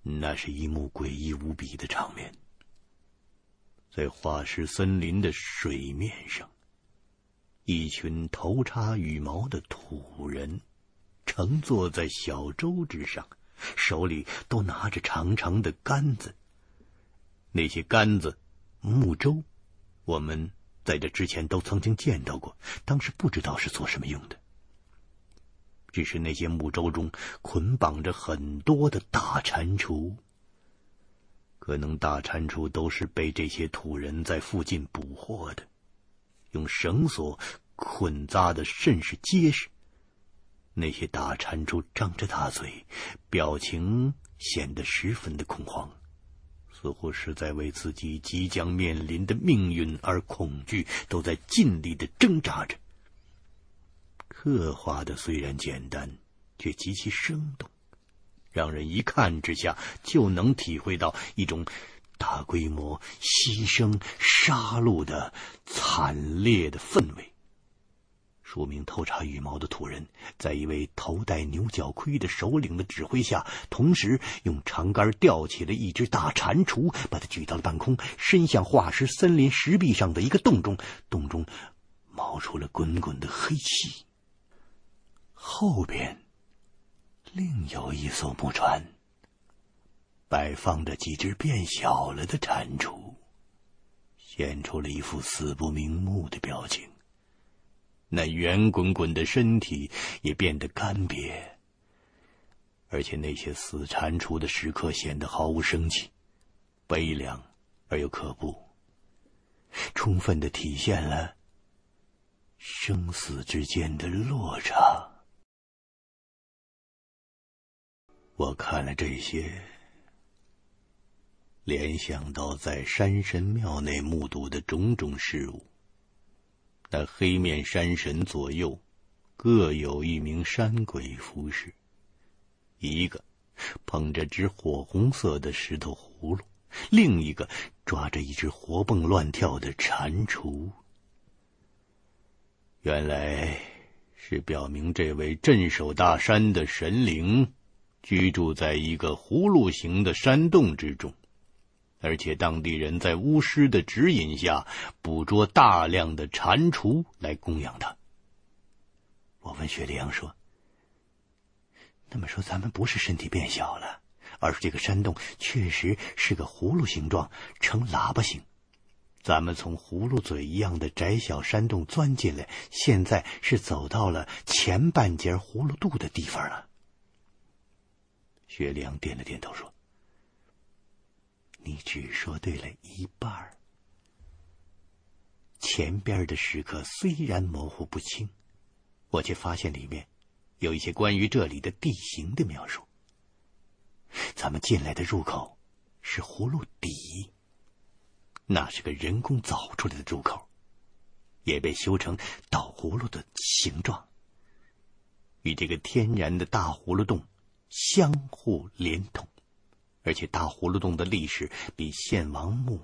那是一幕诡异无比的场面，在化石森林的水面上，一群头插羽毛的土人，乘坐在小舟之上，手里都拿着长长的杆子。那些杆子、木舟，我们在这之前都曾经见到过，当时不知道是做什么用的。只是那些木舟中捆绑着很多的大蟾蜍，可能大蟾蜍都是被这些土人在附近捕获的，用绳索捆扎的甚是结实。那些大蟾蜍张着大嘴，表情显得十分的恐慌，似乎是在为自己即将面临的命运而恐惧，都在尽力的挣扎着。刻画的虽然简单，却极其生动，让人一看之下就能体会到一种大规模牺牲、杀戮的惨烈的氛围。数名偷查羽毛的土人，在一位头戴牛角盔的首领的指挥下，同时用长杆吊起了一只大蟾蜍，把它举到了半空，伸向化石森林石壁上的一个洞中。洞中冒出了滚滚的黑气。后边另有一艘木船，摆放着几只变小了的蟾蜍，现出了一副死不瞑目的表情。那圆滚滚的身体也变得干瘪，而且那些死蟾蜍的时刻显得毫无生气，悲凉而又可怖，充分的体现了生死之间的落差。我看了这些，联想到在山神庙内目睹的种种事物。那黑面山神左右，各有一名山鬼服侍。一个捧着只火红色的石头葫芦，另一个抓着一只活蹦乱跳的蟾蜍。原来是表明这位镇守大山的神灵，居住在一个葫芦形的山洞之中。而且当地人在巫师的指引下，捕捉大量的蟾蜍来供养他。我问雪莉杨说：“那么说，咱们不是身体变小了，而是这个山洞确实是个葫芦形状，呈喇叭形。咱们从葫芦嘴一样的窄小山洞钻进来，现在是走到了前半截葫芦肚的地方了。”雪良点了点头说。你只说对了一半儿。前边的石刻虽然模糊不清，我却发现里面有一些关于这里的地形的描述。咱们进来的入口是葫芦底，那是个人工凿出来的入口，也被修成倒葫芦的形状，与这个天然的大葫芦洞相互连通。而且大葫芦洞的历史比献王墓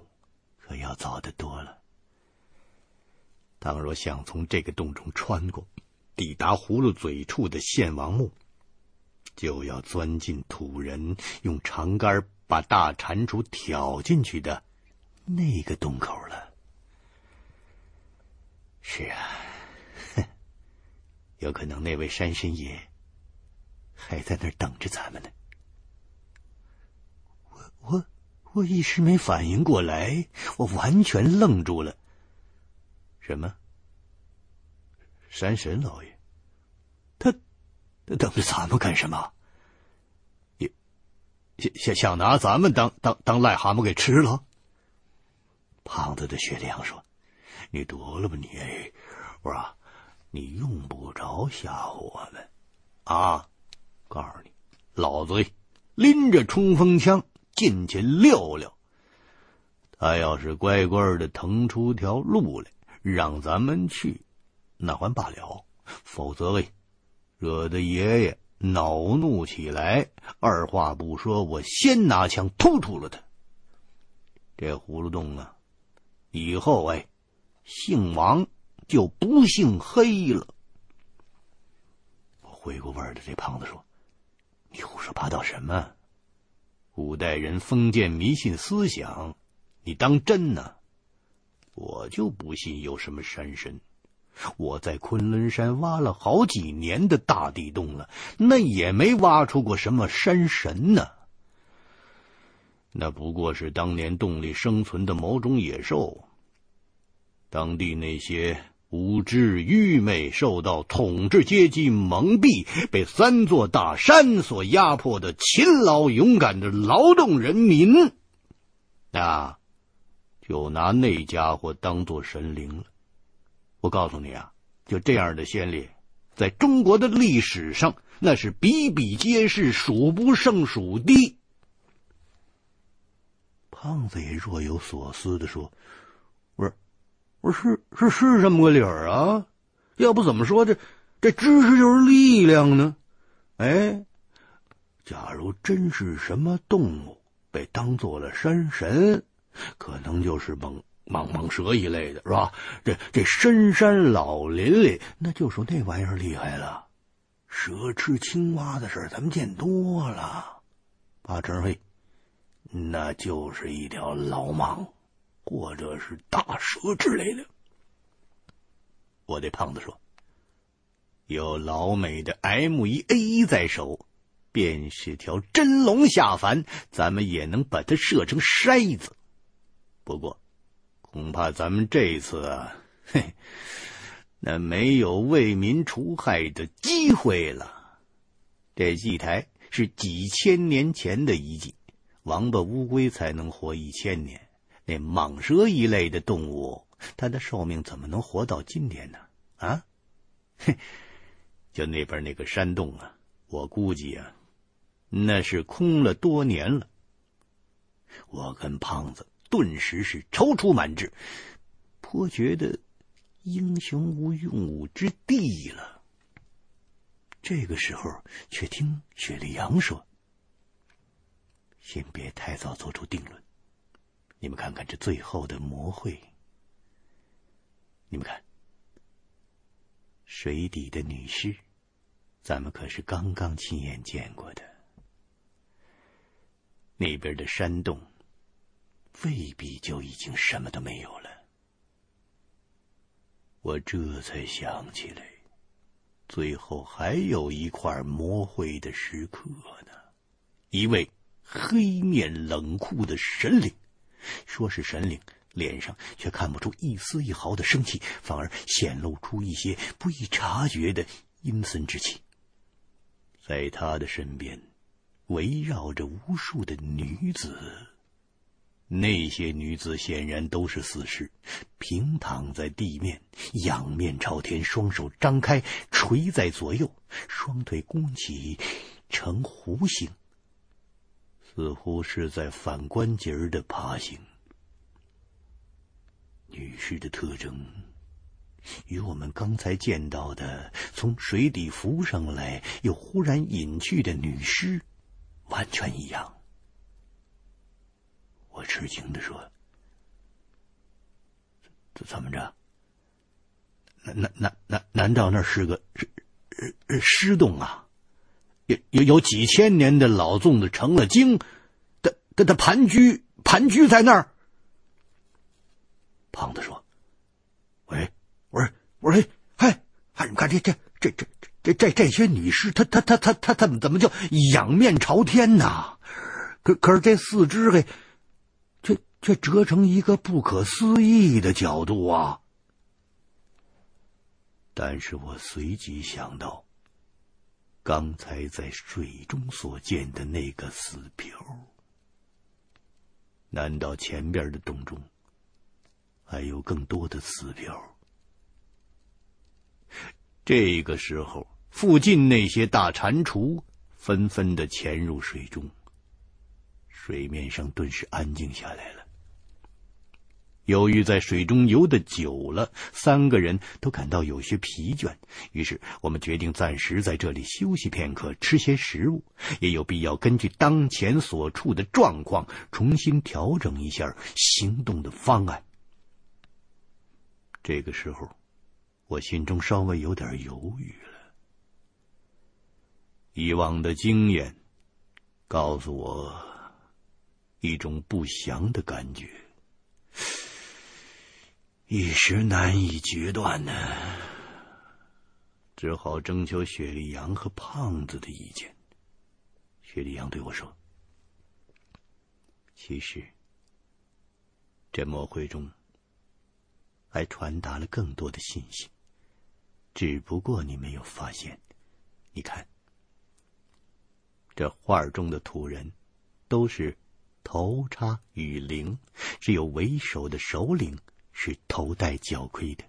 可要早得多了。倘若想从这个洞中穿过，抵达葫芦嘴处的献王墓，就要钻进土人用长杆把大蟾蜍挑进去的那个洞口了。是啊，哼，有可能那位山神爷还在那儿等着咱们呢。我我我一时没反应过来，我完全愣住了。什么？山神老爷？他他等着咱们干什么？也想想想拿咱们当当当癞蛤蟆给吃了？胖子的雪亮说：“你得了吧你！我说你用不着吓唬我们啊！告诉你，老子拎着冲锋枪。”进去溜溜，他要是乖乖的腾出条路来让咱们去，那还罢了；否则，喂，惹得爷爷恼怒起来，二话不说，我先拿枪突突了他。这葫芦洞啊，以后哎，姓王就不姓黑了。我回过味儿的这胖子说：“你胡说八道什么？”古代人封建迷信思想，你当真呢？我就不信有什么山神。我在昆仑山挖了好几年的大地洞了，那也没挖出过什么山神呢。那不过是当年洞里生存的某种野兽。当地那些。无知愚昧，受到统治阶级蒙蔽，被三座大山所压迫的勤劳勇敢的劳动人民，啊，就拿那家伙当做神灵了。我告诉你啊，就这样的先烈，在中国的历史上那是比比皆是，数不胜数的。胖子也若有所思地说：“。”不是是是这么个理儿啊？要不怎么说这这知识就是力量呢？哎，假如真是什么动物被当做了山神，可能就是某蟒蟒蛇一类的，是吧？这这深山老林里，那就说那玩意儿厉害了。蛇吃青蛙的事儿，咱们见多了。八成嘿，那就是一条老蟒，或者是大蛇之类的。我对胖子说：“有老美的 M 一 A 一在手，便是条真龙下凡，咱们也能把它射成筛子。不过……”恐怕咱们这次啊，嘿，那没有为民除害的机会了。这祭台是几千年前的遗迹，王八乌龟才能活一千年，那蟒蛇一类的动物，它的寿命怎么能活到今天呢？啊，嘿，就那边那个山洞啊，我估计啊，那是空了多年了。我跟胖子。顿时是踌躇满志，颇觉得英雄无用武之地了。这个时候，却听雪莉杨说：“先别太早做出定论，你们看看这最后的魔会。你们看，水底的女尸，咱们可是刚刚亲眼见过的。那边的山洞。”未必就已经什么都没有了。我这才想起来，最后还有一块魔会的石刻呢。一位黑面冷酷的神灵，说是神灵，脸上却看不出一丝一毫的生气，反而显露出一些不易察觉的阴森之气。在他的身边，围绕着无数的女子。那些女子显然都是死尸，平躺在地面，仰面朝天，双手张开垂在左右，双腿弓起呈弧形，似乎是在反关节的爬行。女尸的特征与我们刚才见到的从水底浮上来又忽然隐去的女尸完全一样。我吃惊地说：“这怎么着？难难难难难道那是个尸尸洞啊？有有有几千年的老粽子成了精，他他他盘踞盘踞在那儿。”胖子说：“喂，我说我说，嘿，嗨，你看这这这这这这这些女尸，她她她她她怎么怎么就仰面朝天呢？可可是这四肢嘿。”却折成一个不可思议的角度啊！但是我随即想到，刚才在水中所见的那个死漂，难道前边的洞中还有更多的死漂？这个时候，附近那些大蟾蜍纷纷的潜入水中，水面上顿时安静下来了。由于在水中游得久了，三个人都感到有些疲倦，于是我们决定暂时在这里休息片刻，吃些食物，也有必要根据当前所处的状况重新调整一下行动的方案。这个时候，我心中稍微有点犹豫了。以往的经验告诉我一种不祥的感觉。一时难以决断呢，只好征求雪莉杨和胖子的意见。雪莉杨对我说：“其实，这魔会中还传达了更多的信息，只不过你没有发现。你看，这画中的土人都是头插羽翎，只有为首的首领。”是头戴角盔的。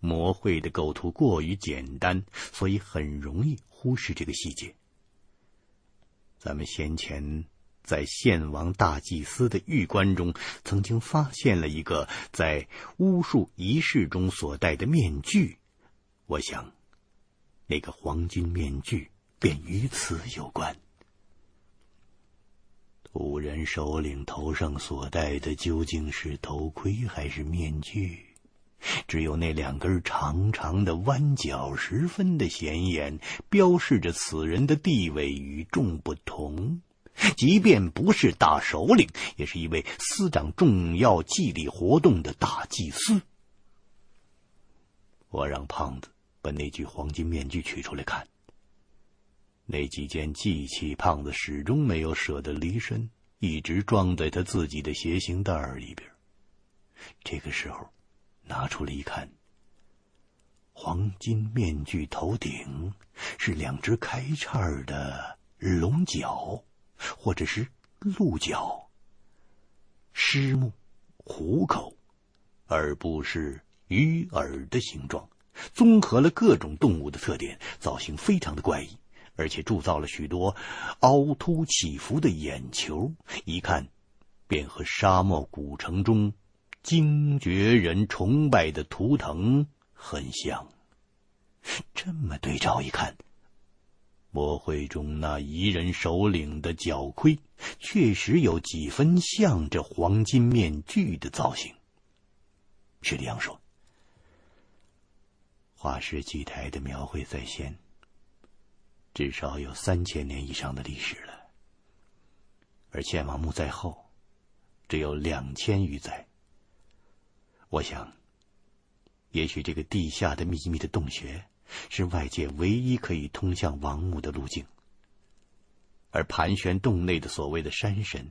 魔会的构图过于简单，所以很容易忽视这个细节。咱们先前在献王大祭司的玉棺中，曾经发现了一个在巫术仪式中所戴的面具，我想，那个黄金面具便与此有关。五人首领头上所戴的究竟是头盔还是面具？只有那两根长长的弯角十分的显眼，标示着此人的地位与众不同。即便不是大首领，也是一位司掌重要祭礼活动的大祭司。我让胖子把那具黄金面具取出来看。那几件祭器，胖子始终没有舍得离身，一直装在他自己的斜行袋里边。这个时候，拿出来一看，黄金面具头顶是两只开叉的龙角，或者是鹿角，狮目、虎口，而不是鱼耳的形状，综合了各种动物的特点，造型非常的怪异。而且铸造了许多凹凸起伏的眼球，一看便和沙漠古城中精绝人崇拜的图腾很像。这么对照一看，魔会中那彝人首领的角盔确实有几分像这黄金面具的造型。薛里阳说：“化石祭台的描绘在先。”至少有三千年以上的历史了，而献王墓在后，只有两千余载。我想，也许这个地下的秘密的洞穴，是外界唯一可以通向王墓的路径。而盘旋洞内的所谓的山神，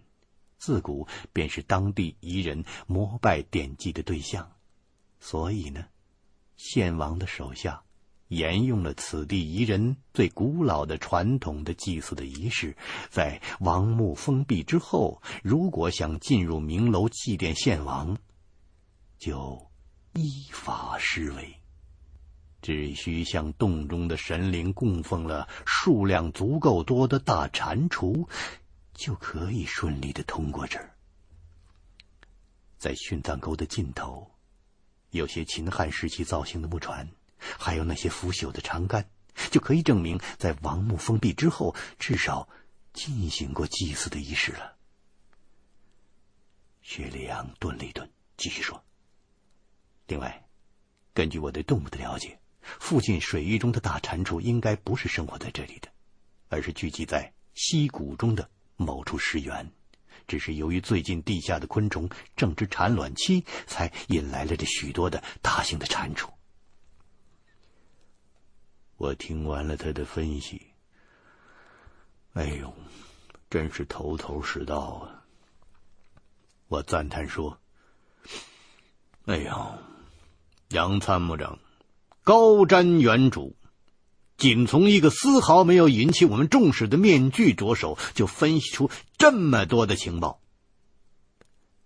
自古便是当地彝人膜拜奠祭的对象，所以呢，献王的手下。沿用了此地彝人最古老的传统的祭祀的仪式，在王墓封闭之后，如果想进入明楼祭奠献王，就依法施为，只需向洞中的神灵供奉了数量足够多的大蟾蜍，就可以顺利的通过这儿。在殉葬沟的尽头，有些秦汉时期造型的木船。还有那些腐朽的长杆，就可以证明在王墓封闭之后，至少进行过祭祀的仪式了。薛里阳顿了一顿，继续说：“另外，根据我对动物的了解，附近水域中的大蟾蜍应该不是生活在这里的，而是聚集在溪谷中的某处石原，只是由于最近地下的昆虫正值产卵期，才引来了这许多的大型的蟾蜍。”我听完了他的分析，哎呦，真是头头是道啊！我赞叹说：“哎呦，杨参谋长，高瞻远瞩，仅从一个丝毫没有引起我们重视的面具着手，就分析出这么多的情报。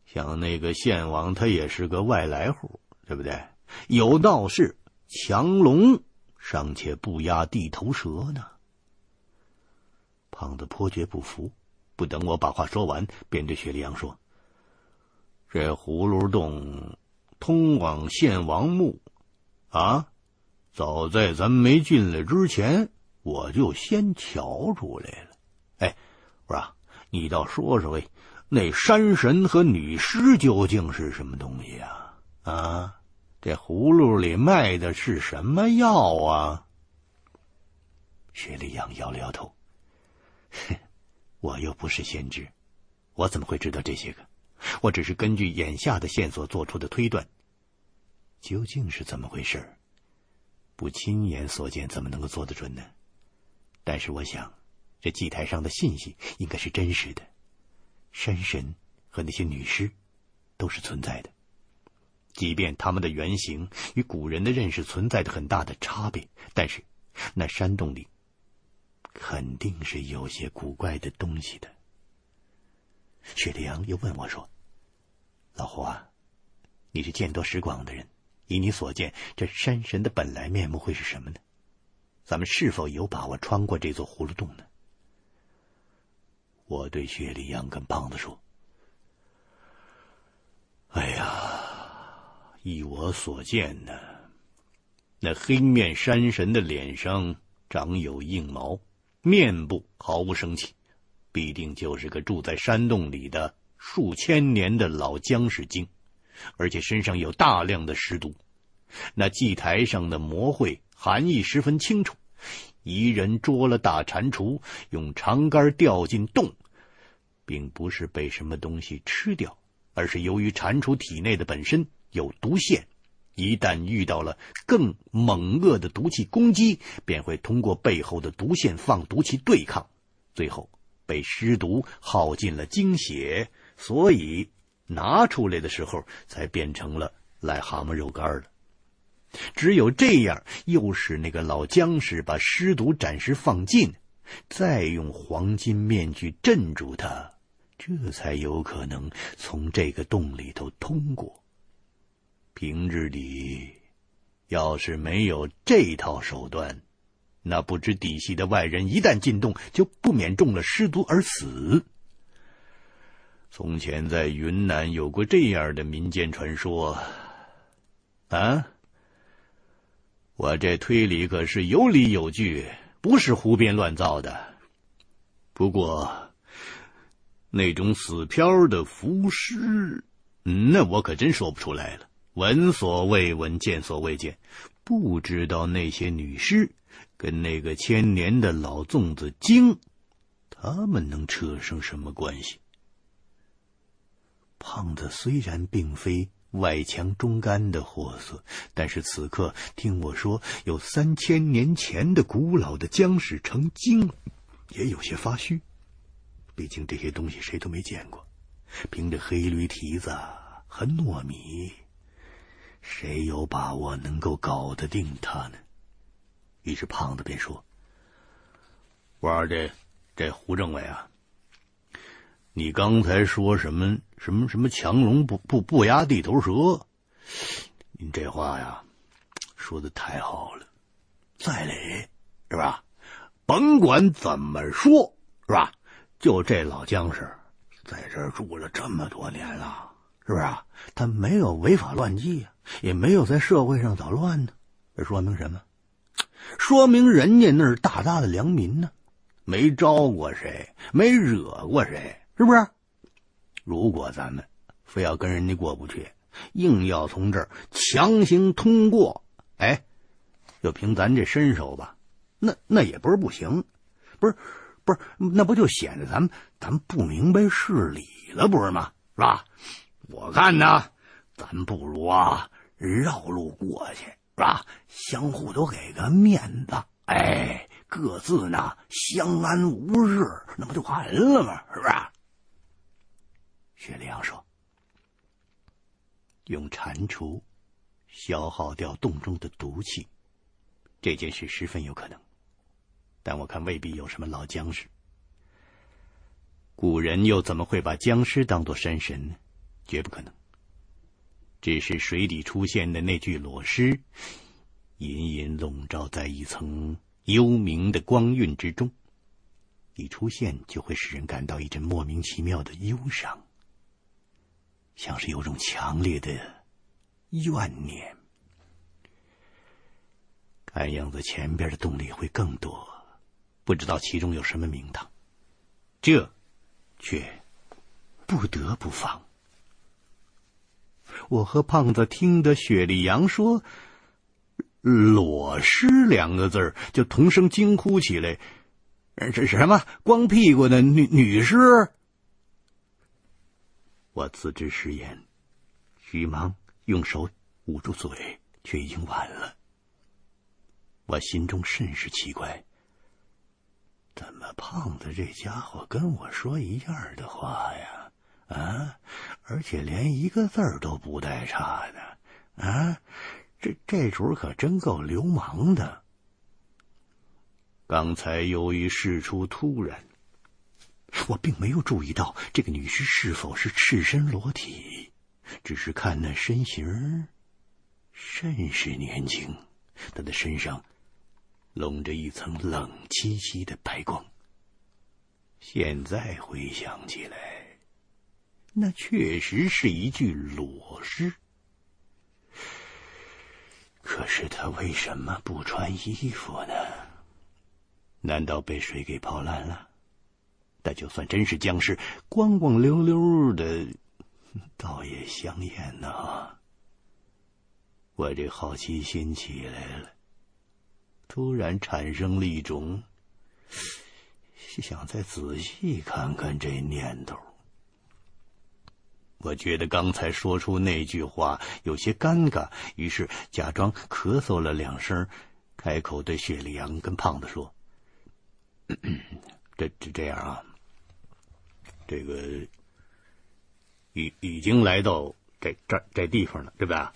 像那个献王，他也是个外来户，对不对？有道是强龙。”尚且不压地头蛇呢。胖子颇觉不服，不等我把话说完，便对雪里阳说：“这葫芦洞通往献王墓，啊，早在咱没进来之前，我就先瞧出来了。哎，我说，你倒说说，喂，那山神和女尸究竟是什么东西啊？啊？”这葫芦里卖的是什么药啊？薛里阳摇了摇头，哼，我又不是先知，我怎么会知道这些个？我只是根据眼下的线索做出的推断。究竟是怎么回事？不亲眼所见，怎么能够做得准呢？但是我想，这祭台上的信息应该是真实的，山神和那些女尸都是存在的。即便他们的原型与古人的认识存在着很大的差别，但是那山洞里肯定是有些古怪的东西的。雪里阳又问我说：“老胡啊，你是见多识广的人，以你所见，这山神的本来面目会是什么呢？咱们是否有把握穿过这座葫芦洞呢？”我对雪里阳跟胖子说：“哎呀。”依我所见呢，那黑面山神的脸上长有硬毛，面部毫无生气，必定就是个住在山洞里的数千年的老僵尸精，而且身上有大量的尸毒。那祭台上的魔绘含义十分清楚：一人捉了大蟾蜍，用长竿吊进洞，并不是被什么东西吃掉，而是由于蟾蜍体内的本身有毒腺，一旦遇到了更猛恶的毒气攻击，便会通过背后的毒腺放毒气对抗，最后。被尸毒耗尽了精血，所以拿出来的时候才变成了癞蛤蟆肉干了。只有这样，又使那个老僵尸把尸毒暂时放尽，再用黄金面具镇住它，这才有可能从这个洞里头通过。平日里，要是没有这套手段，那不知底细的外人一旦进洞，就不免中了尸毒而死。从前在云南有过这样的民间传说，啊，我这推理可是有理有据，不是胡编乱造的。不过，那种死飘的浮尸，那我可真说不出来了。闻所未闻，见所未见，不知道那些女尸。跟那个千年的老粽子精，他们能扯上什么关系？胖子虽然并非外强中干的货色，但是此刻听我说有三千年前的古老的僵尸成精，也有些发虚。毕竟这些东西谁都没见过，凭着黑驴蹄子和糯米，谁有把握能够搞得定他呢？于是胖子便说：“我说这这胡政委啊，你刚才说什么什么什么强龙不不不压地头蛇？您这话呀，说的太好了，在理是吧？甭管怎么说，是吧？就这老僵尸在这儿住了这么多年了，是不是啊？他没有违法乱纪呀，也没有在社会上捣乱呢，这说明什么？”说明人家那是大大的良民呢，没招过谁，没惹过谁，是不是？如果咱们非要跟人家过不去，硬要从这儿强行通过，哎，就凭咱这身手吧，那那也不是不行，不是，不是，那不就显得咱们咱们不明白事理了，不是吗？是吧？我看呢，咱不如啊绕路过去。是吧？相互都给个面子，哎，各自呢相安无事，那不就完了吗？是不是？薛立阳说：“用蟾蜍消耗掉洞中的毒气，这件事十分有可能，但我看未必有什么老僵尸。古人又怎么会把僵尸当作山神呢？绝不可能。”只是水底出现的那具裸尸，隐隐笼罩在一层幽冥的光晕之中，一出现就会使人感到一阵莫名其妙的忧伤，像是有种强烈的怨念。看样子前边的洞里会更多，不知道其中有什么名堂，这却不得不防。我和胖子听得雪莉杨说“裸尸”两个字就同声惊呼起来：“这是什么？光屁股的女女尸？”我自知失言，急忙用手捂住嘴，却已经晚了。我心中甚是奇怪，怎么胖子这家伙跟我说一样的话呀？啊！而且连一个字儿都不带差的，啊！这这主可真够流氓的。刚才由于事出突然，我并没有注意到这个女尸是否是赤身裸体，只是看那身形甚是年轻，她的身上笼着一层冷凄凄的白光。现在回想起来。那确实是一具裸尸，可是他为什么不穿衣服呢？难道被水给泡烂了？但就算真是僵尸，光光溜溜的，倒也香艳呐。我这好奇心起来了，突然产生了一种想再仔细看看这念头。我觉得刚才说出那句话有些尴尬，于是假装咳嗽了两声，开口对雪莉杨跟胖子说：“ 这这这样啊。”这个已已经来到这这这地方了，对吧？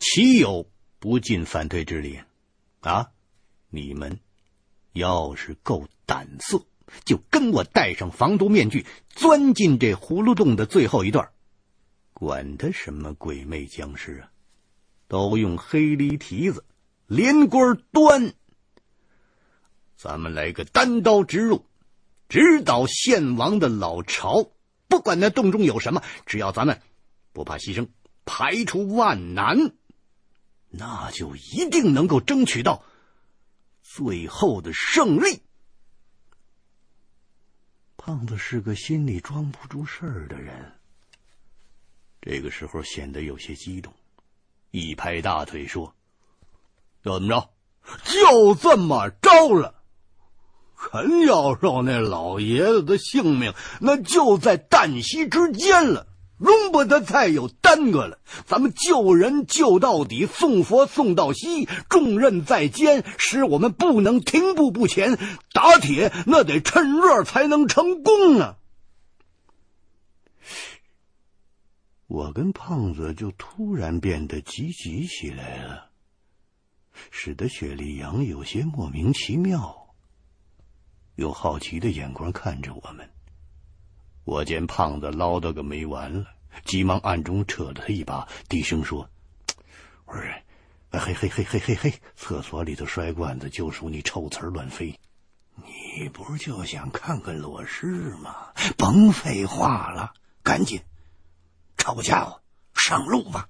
岂有不尽反对之理？啊！你们要是够胆色，就跟我戴上防毒面具，钻进这葫芦洞的最后一段。管他什么鬼魅僵尸啊，都用黑犁蹄子连锅端。咱们来个单刀直入。直捣献王的老巢，不管那洞中有什么，只要咱们不怕牺牲，排除万难，那就一定能够争取到最后的胜利。胖子是个心里装不住事儿的人，这个时候显得有些激动，一拍大腿说：“要怎么着？就这么着了。”肯要受那老爷子的性命，那就在旦夕之间了，容不得再有耽搁了。咱们救人救到底，送佛送到西，重任在肩，使我们不能停步不前。打铁那得趁热才能成功啊！我跟胖子就突然变得积极起来了，使得雪莉杨有些莫名其妙。用好奇的眼光看着我们，我见胖子唠叨个没完了，急忙暗中扯了他一把，低声说：“我说，嘿嘿嘿嘿嘿嘿，厕所里头摔罐子就属你臭词乱飞，你不是就想看看裸尸吗？甭废话了，赶紧好家伙上路吧。”